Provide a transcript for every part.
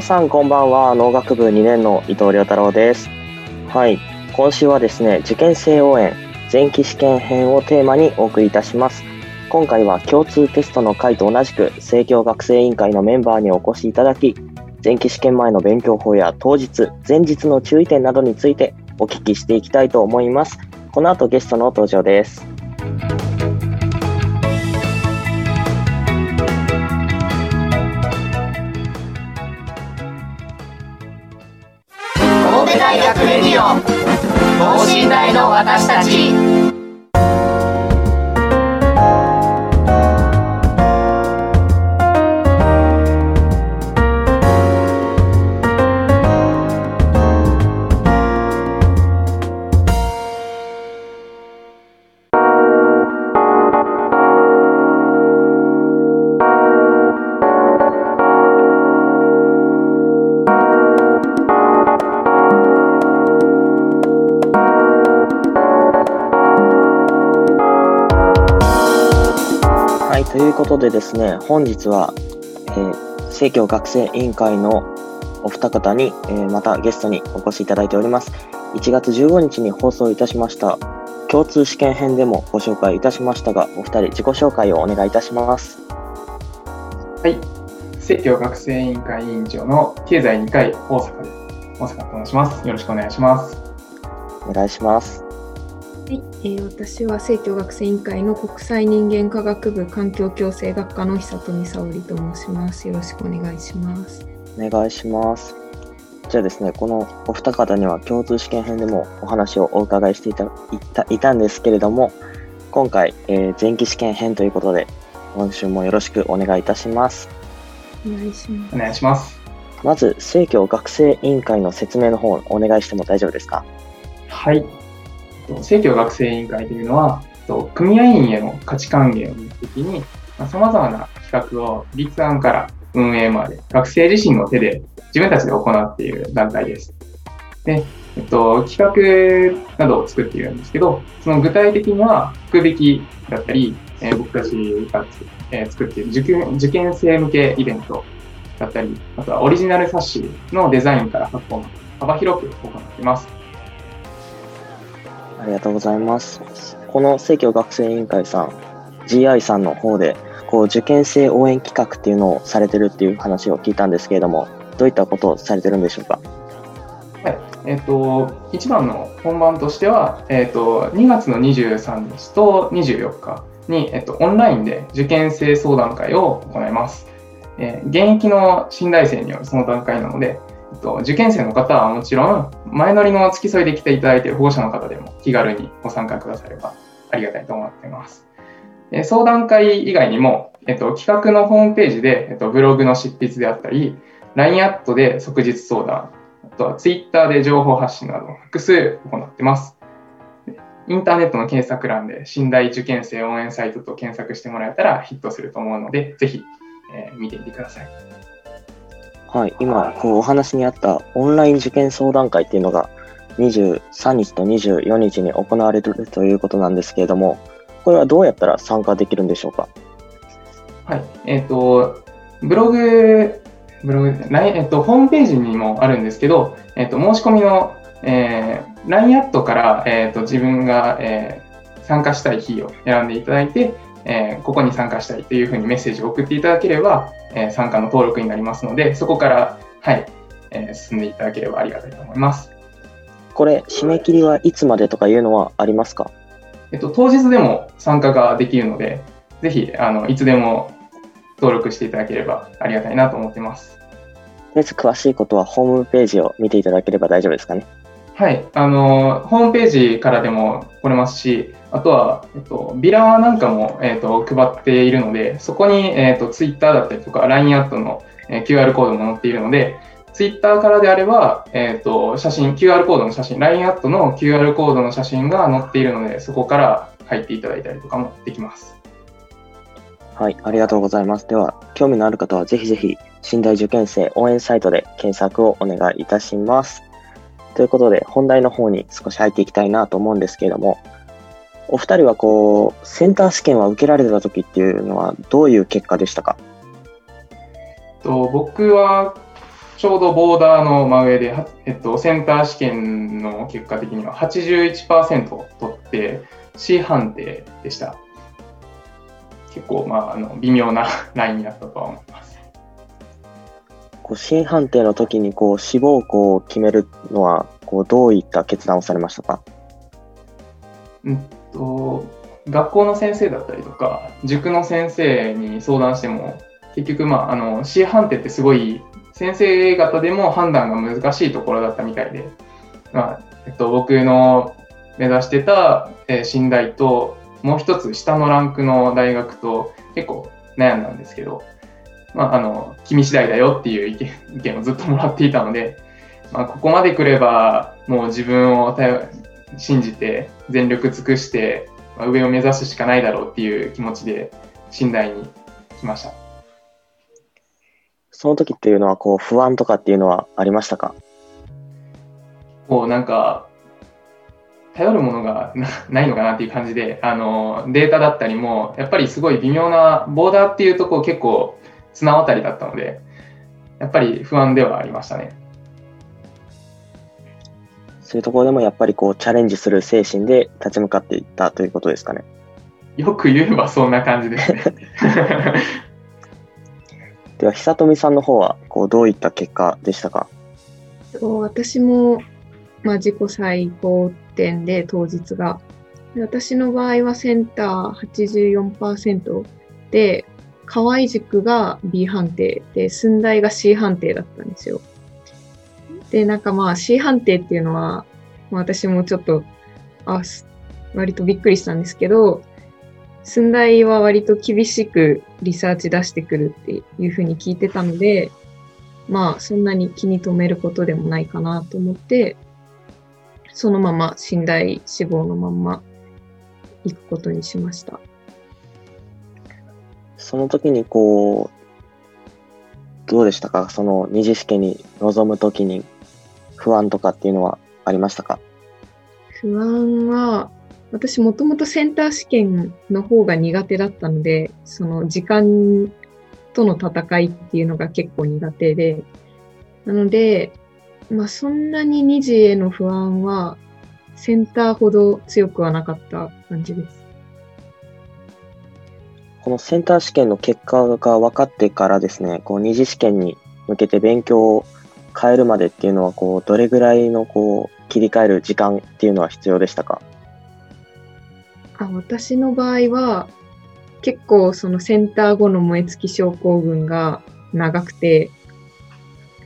皆さんこんばんは。農学部2年の伊藤亮太郎です。はい。今週はですね受験生応援前期試験編をテーマにお送りいたします。今回は共通テストの回と同じく政教学生委員会のメンバーにお越しいただき前期試験前の勉強法や当日前日の注意点などについてお聞きしていきたいと思います。この後ゲストの登場です。私たち。ということでですね、本日は、えー、政教学生委員会のお二方に、えーまたゲストにお越しいただいております。1月15日に放送いたしました、共通試験編でもご紹介いたしましたが、お二人自己紹介をお願いいたします。はい。政教学生委員会委員長の経済2回大阪です。大阪と申します。よろしくお願いします。お願いします。はい、えー私は政教学生委員会の国際人間科学部環境共生学科の久富沙織と申します。よろしくお願いします。お願いします。じゃあですね、このお二方には共通試験編でもお話をお伺いしていたいたいたんですけれども、今回、えー前期試験編ということで、今週もよろしくお願いいたします。お願いしますお。願いします。まず、政教学生委員会の説明の方をお願いしても大丈夫ですか？はい。えっと政教学生委員会というのは、と組合員への価値還元を目的に、さまざ、まな企画を立案から運営まで、学生自身の手で自分たちで行っている団体です。で、えっと、企画などを作っているんですけど、その具体的には、福引きだったり、えー僕たちが、えー作っている受験受験生向けイベントだったり、あとはオリジナル冊子のデザインから発行幅広く行っています。ありがとうございます。この政教学生委員会さん、GI さんの方で、こう、受験生応援企画っていうのをされてるっていう話を聞いたんですけれども、どういったことをされてるんでしょうか？はいえっと、一番の本番としては、えっと、2月の23日と24日に、えっと、オンラインで受験生相談会を行います。えー現役の新大生によるその段階なので、受験生の方はもちろん、前乗りの付き添いで来ていただいている保護者の方でも気軽にご参加くださればありがたいと思っています。相談会以外にも、えっと、企画のホームページで、えっと、ブログの執筆であったり、LINE アットで即日相談、あとは Twitter で情報発信など複数行ってます。インターネットの検索欄で信頼受験生応援サイトと検索してもらえたらヒットすると思うので、ぜひ、えー見てみてください。はい、今、こうお話にあったオンライン受験相談会っていうのが23日と24日に行われるということなんですけれども、これはどうやったら参加できるんでしょうか？はい。えっ、と、ブログ、ブログ、ラインえっ、と、ホームページにもあるんですけど、えっ、と、申し込みの、えー、LINE アットから、えっ、と、自分が、えー参加したい日を選んでいただいて、えーここに参加したいというふうにメッセージを送っていただければ、えー参加の登録になりますので、そこから、はい、えー進んでいただければありがたいと思います。これ、締め切りはいつまでとかいうのはありますか？えっと、当日でも参加ができるので、ぜひ、あの、いつでも登録していただければありがたいなと思ってます。とりあえず詳しいことはホームページを見ていただければ大丈夫ですかね？はい、あのホームページからでも来れますし、あとは、えっと、ビラなんかも、えっと、配っているので、そこに、えっと、Twitter だったりとか LINE アットの、えー、QR コードも載っているので、Twitter からであれば、えっと、写真、QR コードの写真、LINE アットの QR コードの写真が載っているので、そこから入っていただいたりとかもできます。はい、ありがとうございます。では、興味のある方はぜひぜひ、新大受験生応援サイトで検索をお願いいたします。ということで、本題の方に少し入っていきたいなと思うんですけれども、お二人はこう、センター試験は受けられた時っていうのはどういう結果でしたか？と僕はちょうどボーダーの真上で、えっと、センター試験の結果的には81%取って C 判定でした。結構、まあ、あの微妙なラインだったとは思います。こう新判定の時にこう志望校を決めるのはこうどういった決断をされましたか、うんと、学校の先生だったりとか塾の先生に相談しても結局、まあ、あの C 判定ってすごい先生方でも判断が難しいところだったみたいで、まあえっと、僕の目指してた、えー、信大ともう一つ下のランクの大学と結構悩んだんですけど、まあ、あの、君次第だよっていう意見意見をずっともらっていたので、まあ、ここまで来れば、もう自分を頼信じて、全力尽くして、まあ、上を目指すしかないだろうっていう気持ちで、信頼に来ました。その時っていうのは、こう、不安とかっていうのはありましたか？こう、なんか、頼るものが ないのかなっていう感じで、あの、データだったりも、やっぱりすごい微妙な、ボーダーっていうとこ結構綱渡りだったので、やっぱり不安ではありましたね。そういうところでもやっぱりこうチャレンジする精神で立ち向かっていったということですかね。よく言えばそんな感じですね。では久富さんの方はこうどういった結果でしたか？私も、まあ、自己最高点で当日が私の場合はセンター84%で河合塾が B 判定で、寸大が C 判定だったんですよ。で、なんかまあ C 判定っていうのは、まあ、私もちょっと、あ、割とびっくりしたんですけど、寸大は割と厳しくリサーチ出してくるっていうふうに聞いてたので、まあそんなに気に留めることでもないかなと思って、そのまま信頼志望のまんま行くことにしました。その時にこう、どうでしたか？その二次試験に臨む時に不安とかっていうのはありましたか？不安は、私もともとセンター試験の方が苦手だったので、その時間との戦いっていうのが結構苦手で、なので、まあそんなに二次への不安はセンターほど強くはなかった感じです。このセンター試験の結果が分かってからですね、こう二次試験に向けて勉強を変えるまでっていうのは、こう、どれぐらいのこう、切り替える時間っていうのは必要でしたか？あ私の場合は、結構そのセンター後の燃え尽き症候群が長くて、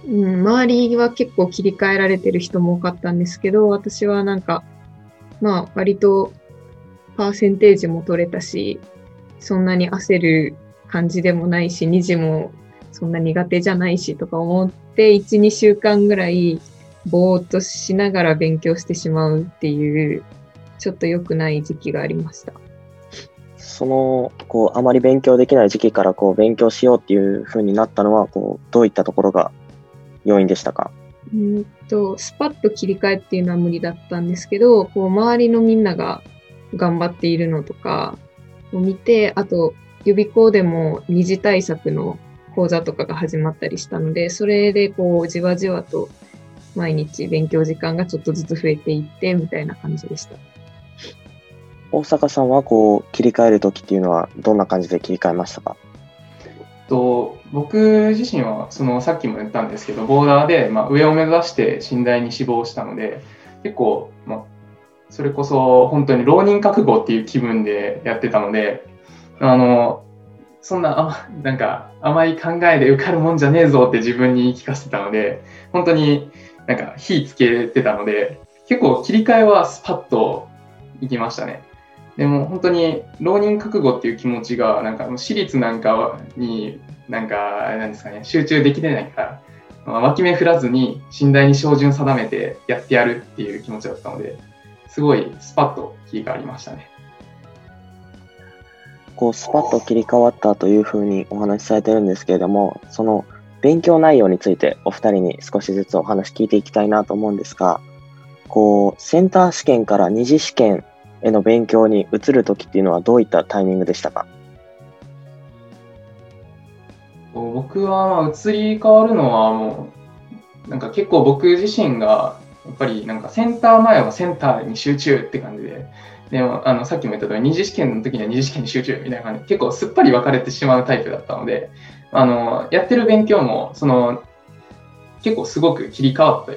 うん、周りは結構切り替えられてる人も多かったんですけど、私はなんか、まあ割とパーセンテージも取れたし、そんなに焦る感じでもないし、2時もそんな苦手じゃないしとか思って、1、2週間ぐらいぼーっとしながら勉強してしまうっていう、ちょっと良くない時期がありました。その、こう、あまり勉強できない時期から、こう、勉強しようっていう風になったのは、こう、どういったところが要因でしたか？うんと、スパッと切り替えっていうのは無理だったんですけど、こう、周りのみんなが頑張っているのとか、を見て、あと予備校でも二次対策の講座とかが始まったりしたので、それでこうじわじわと毎日勉強時間がちょっとずつ増えていってみたいな感じでした。大阪さんはこう切り替える時っていうのはどんな感じで切り替えましたか？と僕自身はそのさっきも言ったんですけどボーダーで、まあ、上を目指して信頼に志望したので結構、まあ、それこそ本当に浪人覚悟っていう気分でやってたので、あの、そんな、あなんか甘い考えで受かるもんじゃねえぞって自分に言い聞かせてたので、本当になんか火つけてたので、結構切り替えはスパッといきましたね。でも本当に浪人覚悟っていう気持ちが、なんか私立なんかに、なんかあれ、なんですかね、集中できてないから、脇目振らずに信頼に照準定めてやってやるっていう気持ちだったので、すごいスパッと切り替わりましたね。こう、スパッと切り替わったというふうにお話しされてるんですけれども、その勉強内容についてお二人に少しずつお話聞いていきたいなと思うんですが、こう、センター試験から二次試験への勉強に移るときっていうのはどういったタイミングでしたか？僕は移り変わるのはもう、なんか結構僕自身が、やっぱりなんかセンター前はセンターに集中って感じで、でもあのさっきも言った通り、二次試験の時には二次試験に集中みたいな感じ、結構すっぱり分かれてしまうタイプだったので、あのやってる勉強もその結構すごく切り替わった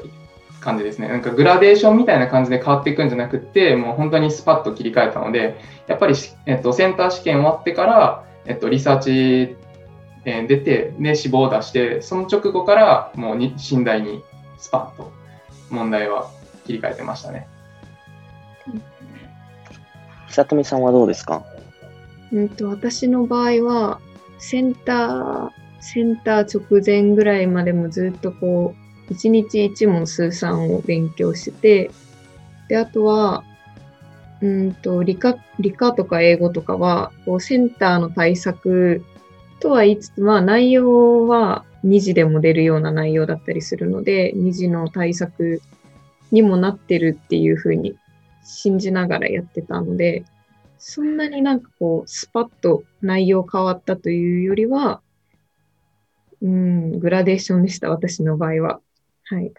感じですね。なんかグラデーションみたいな感じで変わっていくんじゃなくて、もう本当にスパッと切り替えたので、やっぱり、えっと、センター試験終わってから、えっと、リサーチ、え出て、で、志望を出して、その直後からもうに寝台にスパッと問題は切り替えてましたね。久富さんはどうですか？うんと、私の場合は、センター、センター直前ぐらいまでもずっとこう、一日一問数三を勉強してて、で、あとは、うんと、理科、理科とか英語とかは、こう、センターの対策とは言いつつ、まあ内容は2次でも出るような内容だったりするので、2次の対策にもなってるっていうふうに信じながらやってたので、そんなになんかこう、スパッと内容変わったというよりは、うん、グラデーションでした、私の場合は。はい。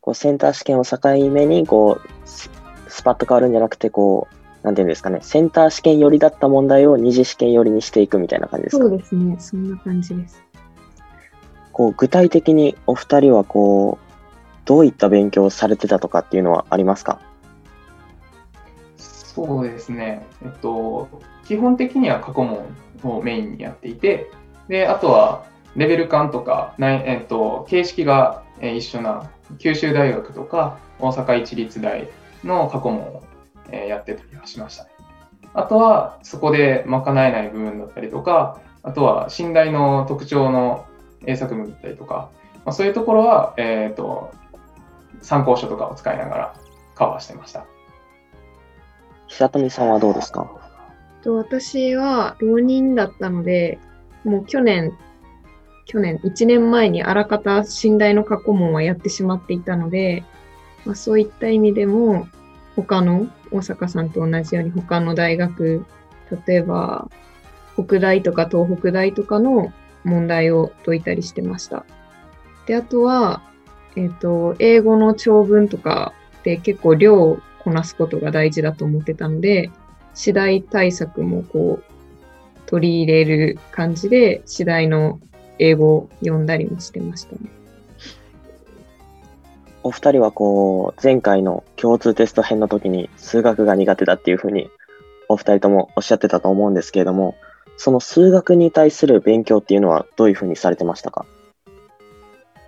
こうセンター試験を境目に、こう、スパッと変わるんじゃなくて、こう、なんていうんですかね、センター試験寄りだった問題を二次試験寄りにしていくみたいな感じですか？そうですね、そんな感じです。こう具体的にお二人はこう、どういった勉強をされてたとかっていうのはありますか？そうですね、えっと、基本的には過去問をメインにやっていて、であとはレベル感とか、えっと、形式が一緒な九州大学とか大阪市立大の過去問をやってたりはしましたね。あとはそこで賄えない部分だったりとか、あとは信頼の特徴の英作文だったりとか、まあ、そういうところは、えっ、ー、と参考書とかを使いながらカバーしてました。久富さんはどうですか？私は浪人だったので、もう去年、去年、1年前にあらかた信頼の過去問はやってしまっていたので、まあ、そういった意味でも、他の大阪さんと同じように他の大学、例えば北大とか東北大とかの問題を解いたりしてました。で、あとは、えっ、ー、と、英語の長文とかで結構量こなすことが大事だと思ってたので、次第対策もこう、取り入れる感じで、次第の英語を読んだりもしてましたね。お二人はこう、前回の共通テスト編の時に数学が苦手だっていうふうに、お二人ともおっしゃってたと思うんですけれども、その数学に対する勉強っていうのはどういうふうにされてましたか？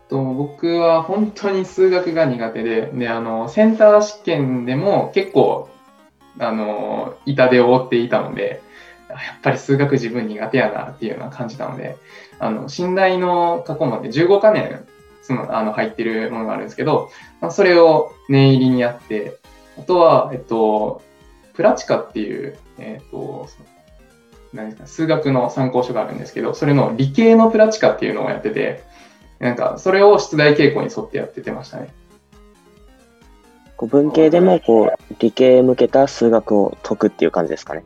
と僕は本当に数学が苦手で、であのセンター試験でも結構あの痛手を負っていたので、やっぱり数学自分苦手やなっていうような感じたので、あの信頼の過去まで15か年そのあの入ってるものがあるんですけど、まあ、それを念入りにやって、あとは、えっと、プラチカっていう、えっと、何ですか数学の参考書があるんですけど、それの理系のプラチカっていうのをやってて、なんかそれを出題傾向に沿ってやっててましたね。こう文系でもこう理系向けた数学を解くっていう感じですかね。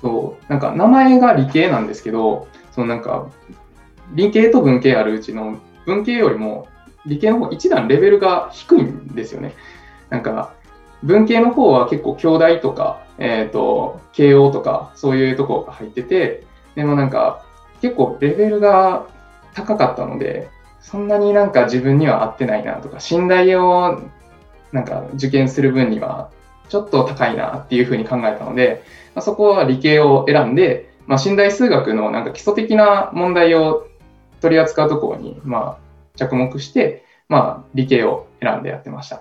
そう、なんか名前が理系なんですけど、そのなんか理系と文系あるうちの文系よりも理系の方一段レベルが低いんですよね。なんか文系の方は結構京大とか、えっ、ー、と、慶応とかそういうとこが入ってて、でもなんか結構レベルが高かったので、そんなになんか自分には合ってないなとか、信頼をなんか受験する分にはちょっと高いなっていうふうに考えたので、まあ、そこは理系を選んで、まあ、近代数学のなんか基礎的な問題を取り扱うところに、まあ、着目して、まあ、理系を選んでやってました。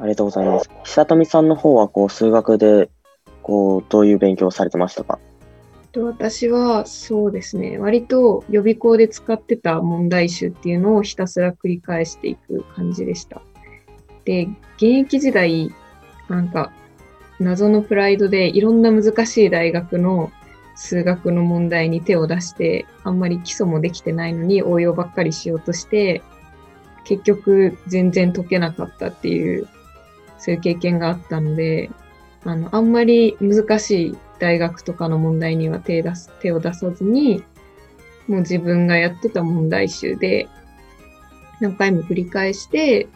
ありがとうございます。久富さんの方はこう数学でこうどういう勉強をされてましたか？私はそうですね、割と予備校で使ってた問題集っていうのをひたすら繰り返していく感じでした。で、現役時代、なんか謎のプライドでいろんな難しい大学の数学の問題に手を出して、あんまり基礎もできてないのに応用ばっかりしようとして、結局全然解けなかったっていう、そういう経験があったので、あの、あんまり難しい大学とかの問題には手出す手を出さずに、もう自分がやってた問題集で何回も繰り返して、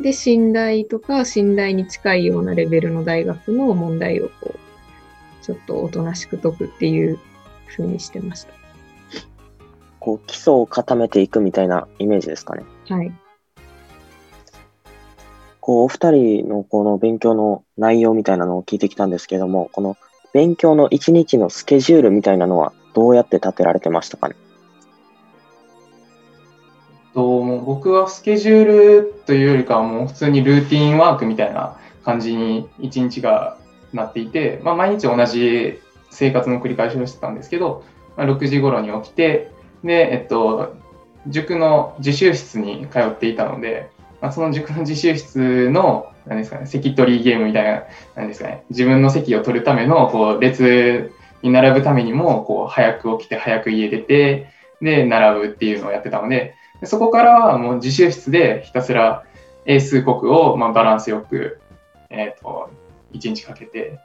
で、信頼とか信頼に近いようなレベルの大学の問題をこう、ちょっとおとなしく解くっていうふうにしてました。こう、基礎を固めていくみたいなイメージですかね。はい。こう、お二人のこの勉強の内容みたいなのを聞いてきたんですけども、この勉強の一日のスケジュールみたいなのはどうやって立てられてましたかね？と僕はスケジュールというよりかはもう普通にルーティンワークみたいな感じに一日がなっていて、まあ、毎日同じ生活の繰り返しをしてたんですけど、まあ、6時頃に起きてで、えっと、塾の自習室に通っていたので、まあ、その塾の自習室の、何ですかね、席取りゲームみたいな、何ですかね、自分の席を取るための、こう、列に並ぶためにも、こう、早く起きて、早く家出て、で、並ぶっていうのをやってたので、そこからはもう自習室でひたすら英数国を、まあ、バランスよく、えっ、ー、と、1日かけて、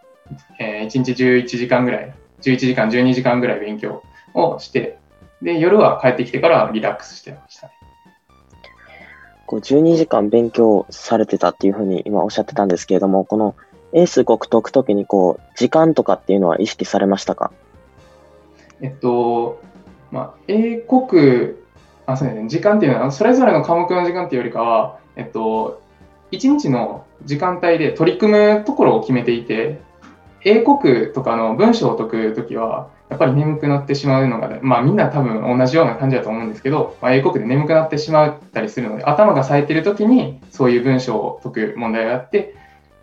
えー、1日11時間ぐらい、11時間、12時間ぐらい勉強をして、で、夜は帰ってきてからリラックスしてましたね。こう12時間勉強されてたっていうふうに今おっしゃってたんですけれども、このエース国解くときにこう時間とかっていうのは意識されましたか？えっと、まあ、英国、あ、そうですね、時間っていうのは、それぞれの科目の時間っていうよりかは、えっと、1日の時間帯で取り組むところを決めていて、英国とかの文章を解くときは、やっぱり眠くなってしまうのが、まあみんな多分同じような感じだと思うんですけど、まあ、英国で眠くなってしまったりするので、頭が冴えてる時にそういう文章を解く問題があって、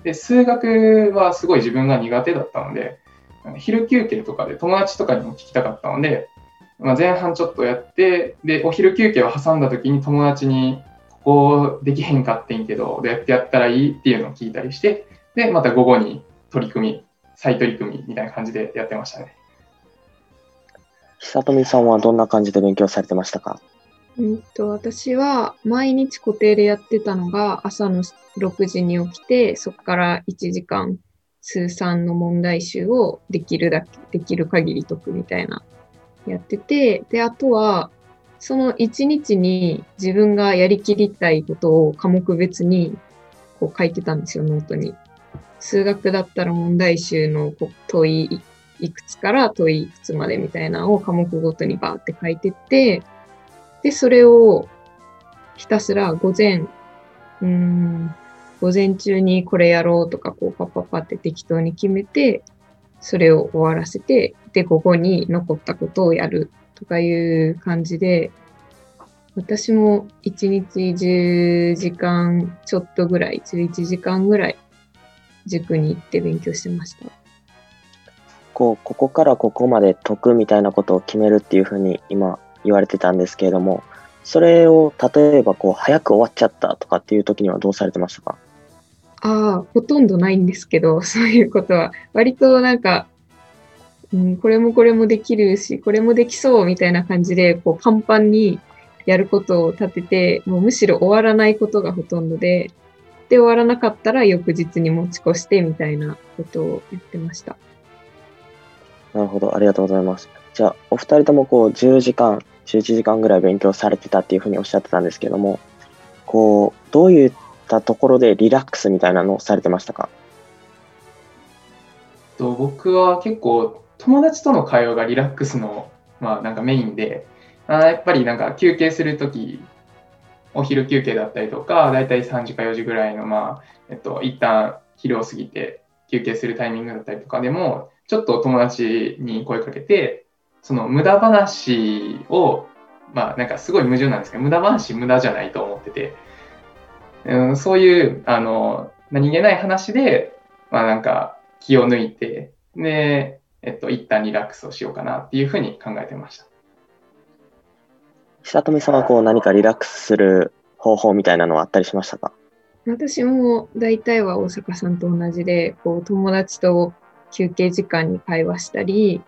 で、数学はすごい自分が苦手だったので、昼休憩とかで友達とかにも聞きたかったので、まあ、前半ちょっとやって、で、お昼休憩を挟んだ時に友達に、ここできへんかってんけど、どうやってやったらいいっていうのを聞いたりして、で、また午後に取り組み、再取り組みみたいな感じでやってましたね。久富さんはどんな感じで勉強されてましたか？うんと私は毎日固定でやってたのが朝の6時に起きてそこから1時間数三の問題集をできるだけできる限り解くみたいなやっててであとはその1日に自分がやりきりたいことを科目別にこう書いてたんですよノートに。数学だったら問題集の問いいくつから問いいくつまでみたいなのを科目ごとにバーって書いてって、で、それをひたすら午前、うん、午前中にこれやろうとか、こうパッパッパって適当に決めて、それを終わらせて、で、午後に残ったことをやるとかいう感じで、私も1日10時間ちょっとぐらい、11時間ぐらい塾に行って勉強してました。こう、ここからここまで解くみたいなことを決めるっていうふうに今言われてたんですけれども、それを例えばこう、早く終わっちゃったとかっていう時にはどうされてましたか？ああ、ほとんどないんですけど、そういうことは。割となんか、うん、これもこれもできるし、これもできそうみたいな感じで、こう、パンパンにやることを立てて、もうむしろ終わらないことがほとんどで、で、終わらなかったら翌日に持ち越してみたいなことをやってました。なるほど、ありがとうございます。じゃあ、お二人ともこう10時間、11時間ぐらい勉強されてたっていうふうにおっしゃってたんですけども、こう、どういったところでリラックスみたいなのをされてましたか？と僕は結構友達との会話がリラックスの、まあ、なんかメインであやっぱりなんか休憩するときお昼休憩だったりとか、だいたい3時か4時ぐらいの、まあ、えっと、一旦昼を過ぎて休憩するタイミングだったりとかでも、ちょっと友達に声かけて、その無駄話を、まあなんかすごい矛盾なんですけど、無駄話無駄じゃないと思ってて、うん、そういう、あの、何気ない話で、まあなんか気を抜いて、で、えっと、一旦リラックスをしようかなっていうふうに考えてました。久富さんはこう何かリラックスする方法みたいなのはあったりしましたか？私も大体は大阪さんと同じで、こう友達と休憩時間に会話したり、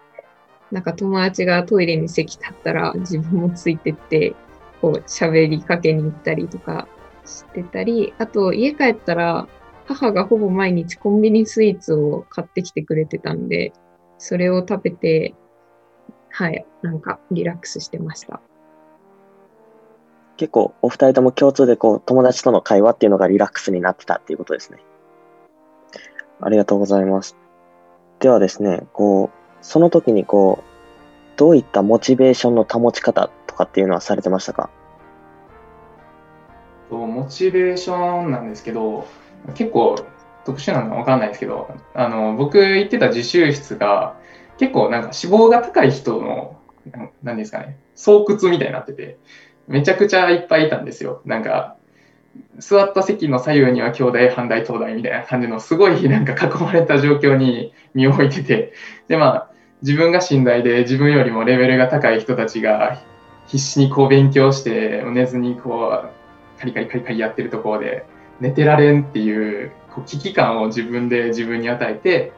なんか友達がトイレに席立ったら自分もついてって、こう喋りかけに行ったりとかしてたり、あと家帰ったら母がほぼ毎日コンビニスイーツを買ってきてくれてたんで、それを食べて、はい、なんかリラックスしてました。結構お二人とも共通でこう友達との会話っていうのがリラックスになってたっていうことですね。ありがとうございます。ではですね、こう、その時にこう、どういったモチベーションの保ち方とかっていうのはされてましたか？モチベーションなんですけど、結構特殊なのかわかんないですけど、あの、僕行ってた自習室が結構なんか脂肪が高い人の、何ですかね、巣窟みたいになってて、めちゃくちゃいっぱいいたんですよ。なんか、座った席の左右には兄弟、反対、東大みたいな感じのすごいなんか囲まれた状況に身を置いてて、で、まあ、自分が信頼で自分よりもレベルが高い人たちが必死にこう勉強して寝ずにこうカリカリカリカリやってるところで寝てられんっていうこう危機感を自分で自分に与えて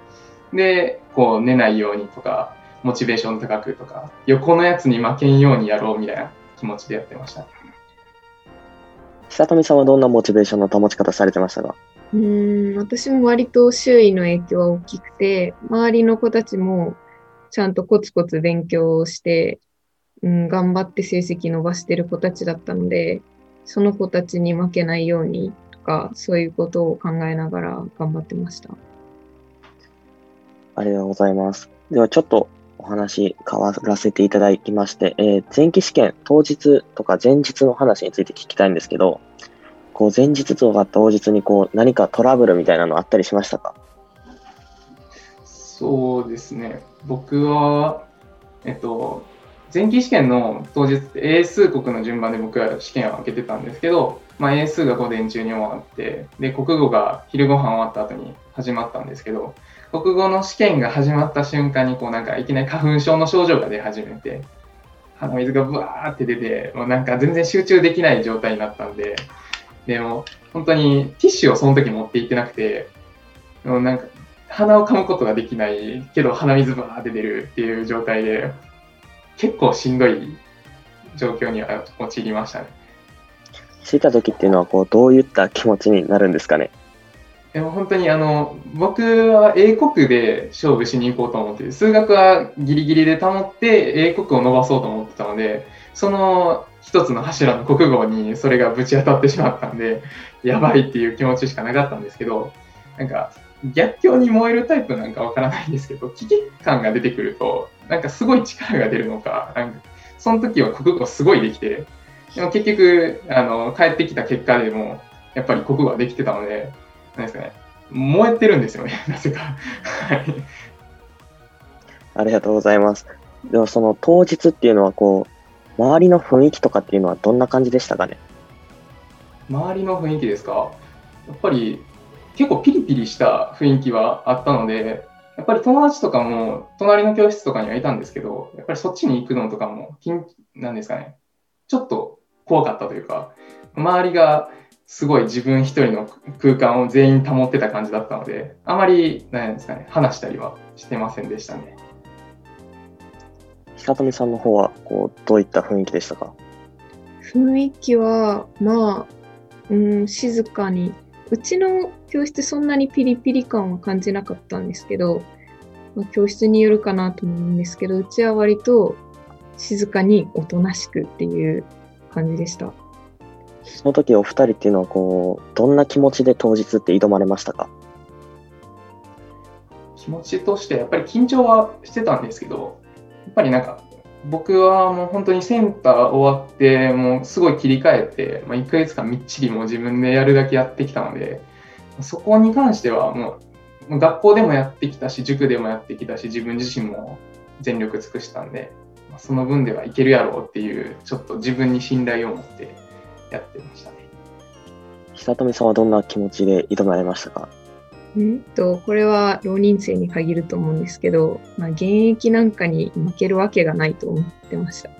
でこう寝ないようにとかモチベーション高くとか横のやつに負けんようにやろうみたいな気持ちでやってました。久富さんはどんなモチベーションの保ち方されてましたか？うん私も割と周囲の影響は大きくて周りの子たちもちゃんとコツコツ勉強して、うん、頑張って成績伸ばしてる子たちだったのでその子たちに負けないようにとかそういうことを考えながら頑張ってました。ありがとうございます。ではちょっとお話変わらせていただきまして、えー、前期試験当日とか前日の話について聞きたいんですけど、こう前日とか当日にこう何かトラブルみたいなのあったりしましたか？そうですね。僕は、えっと、前期試験の当日英数国の順番で僕は試験を受けてたんですけど、まあ、英数が午前中に終わって、で、国語が昼ご飯終わった後に始まったんですけど、国語の試験が始まった瞬間に、こうなんかいきなり花粉症の症状が出始めて、鼻水がブワーって出て、もうなんか全然集中できない状態になったんで、でも本当にティッシュをその時持って行ってなくて、もうなんか鼻をかむことができないけど鼻水バーって出るっていう状態で、結構しんどい状況には陥りましたね。着いた時っていうのはこうどういった気持ちになるんですかね？でも本当にあの僕は英国で勝負しに行こうと思って数学はギリギリで保って英国を伸ばそうと思ってたのでその一つの柱の国語にそれがぶち当たってしまったんでやばいっていう気持ちしかなかったんですけどなんか逆境に燃えるタイプなんかわからないんですけど危機感が出てくるとなんかすごい力が出るのかなんかその時は国語すごいできてでも結局あの帰ってきた結果でもやっぱり国語はできてたのでなんですかね、燃えてるんですよね、なぜか。はい。ありがとうございます。でもその当日っていうのはこう、周りの雰囲気とかっていうのはどんな感じでしたかね？周りの雰囲気ですか？やっぱり結構ピリピリした雰囲気はあったので、やっぱり友達とかも隣の教室とかにはいたんですけど、やっぱりそっちに行くのとかも、なんですかね、ちょっと怖かったというか、周りがすごい自分一人の空間を全員保ってた感じだったので、あまり、なんですかね、話したりはしてませんでしたね。久富さんの方は、こう、どういった雰囲気でしたか？雰囲気は、まあ、うん、静かに。うちの教室そんなにピリピリ感は感じなかったんですけど、まあ、教室によるかなと思うんですけど、うちは割と静かにおとなしくっていう感じでした。その時お二人っていうのはこうどんな気持ちで当日って挑まれましたか？気持ちとしてやっぱり緊張はしてたんですけどやっぱりなんか僕はもう本当にセンター終わって、もうすごい切り替えて、まあ、1ヶ月間みっちりもう自分でやるだけやってきたので、そこに関してはもう、学校でもやってきたし、塾でもやってきたし、自分自身も全力尽くしたんで、その分ではいけるやろうっていう、ちょっと自分に信頼を持ってやってましたね。久富さんはどんな気持ちで挑まれましたか？んと、これは浪人生に限ると思うんですけど、まあ、現役なんかに負けるわけがないと思ってました。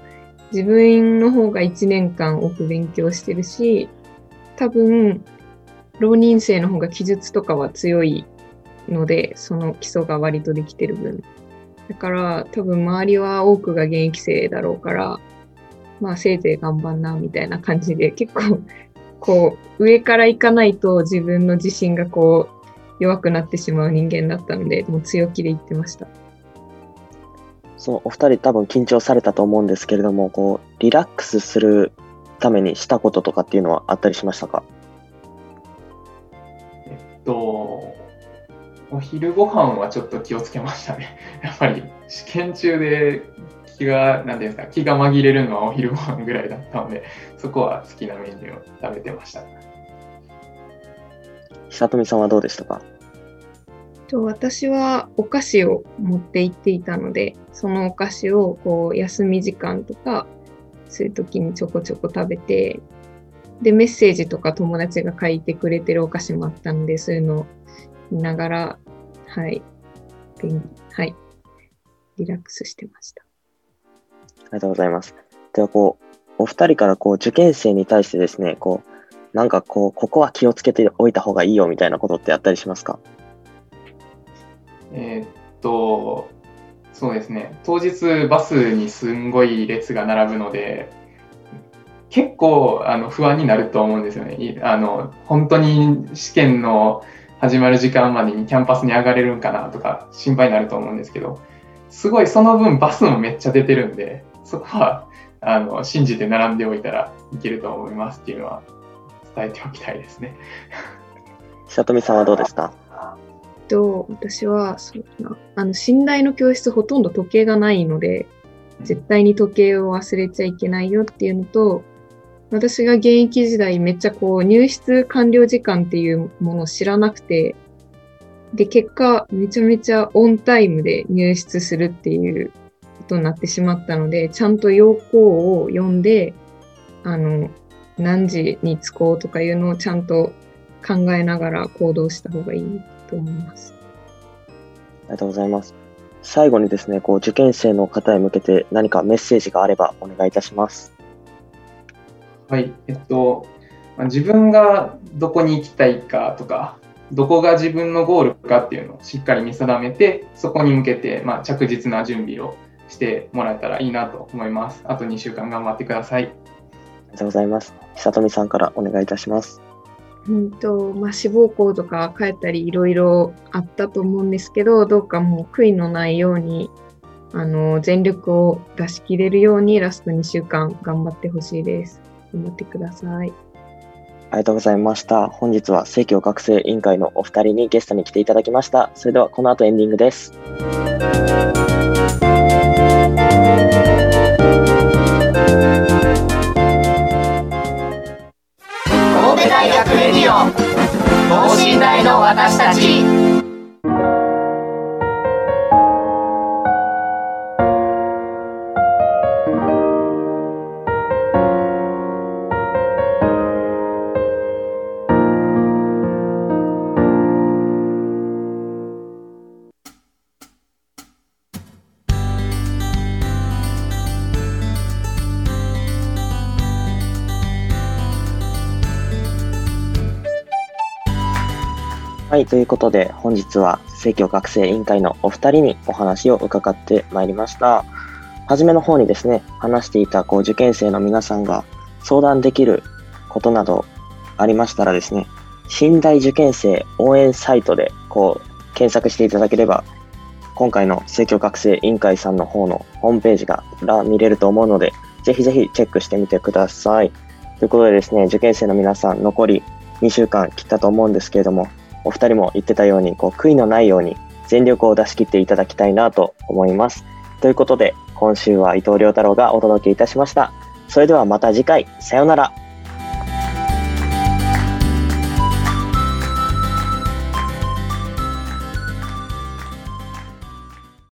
自分の方が1年間多く勉強してるし、多分、浪人生の方が記述とかは強いので、その基礎が割とできてる分。だから、多分周りは多くが現役生だろうから、まあせいぜい頑張んな、みたいな感じで、結構、こう、上から行かないと自分の自信がこう、弱くなってしまう人間だったので、もう強気で言ってました。そのお二人多分緊張されたと思うんですけれども、こう、リラックスするためにしたこととかっていうのはあったりしましたか？えっと、お昼ご飯はちょっと気をつけましたね。やっぱり試験中で気が、なんていうんですか、気が紛れるのはお昼ご飯ぐらいだったので、そこは好きなメニューを食べてました。久富さんはどうでしたか？と私はお菓子を持って行っていたので、そのお菓子をこう休み時間とか、そういう時にちょこちょこ食べて、で、メッセージとか友達が書いてくれてるお菓子もあったので、そういうのを見ながら、はい、勉はい、リラックスしてました。ありがとうございます。では、こう、お二人からこう、受験生に対してですね、こう、なんかこう、ここは気をつけておいた方がいいよみたいなことってあったりしますか？えーっと、そうですね、当日バスにすんごい列が並ぶので、結構あの不安になると思うんですよね。あの本当に試験の始まる時間までにキャンパスに上がれるんかなとか心配になると思うんですけど、すごいその分バスもめっちゃ出てるんで、そこはあの信じて並んでおいたらいけると思いますっていうのは伝えておきたいですね。久富さんはどうですか？と、私は、そうだな、あの、信頼の教室ほとんど時計がないので、絶対に時計を忘れちゃいけないよっていうのと、私が現役時代めっちゃこう入室完了時間っていうものを知らなくて、で、結果めちゃめちゃオンタイムで入室するっていうことになってしまったので、ちゃんと要項を読んで、あの、何時に着こうとかいうのをちゃんと考えながら行動した方がいいと思います。ありがとうございます。最後にですね、こう、受験生の方へ向けて何かメッセージがあればお願いいたします。はい、えっと、まあ自分がどこに行きたいかとか、どこが自分のゴールかっていうのをしっかり見定めて、そこに向けて、まあ、着実な準備をしてもらえたらいいなと思います。あと2週間頑張ってください。ありがとうございます。久富さんからお願いいたします。うんと、まあ、志望校とか帰ったりいろいろあったと思うんですけど、どうかもう悔いのないように、あの、全力を出し切れるようにラスト2週間頑張ってほしいです。頑張ってください。ありがとうございました。本日は生協学生委員会のお二人にゲストに来ていただきました。それではこの後エンディングです。の私たち。はい、ということで本日は生協学生委員会のお二人にお話を伺ってまいりました。初めの方にですね、話していたこう受験生の皆さんが相談できることなどありましたらですね、信大受験生応援サイトでこう検索していただければ、今回の生協学生委員会さんの方のホームページが見れると思うので、ぜひぜひチェックしてみてください。ということでですね、受験生の皆さん残り2週間切ったと思うんですけれども、お二人も言ってたように、こう、悔いのないように全力を出し切っていただきたいなと思います。ということで、今週は伊藤亮太郎がお届けいたしました。それではまた次回、さようなら。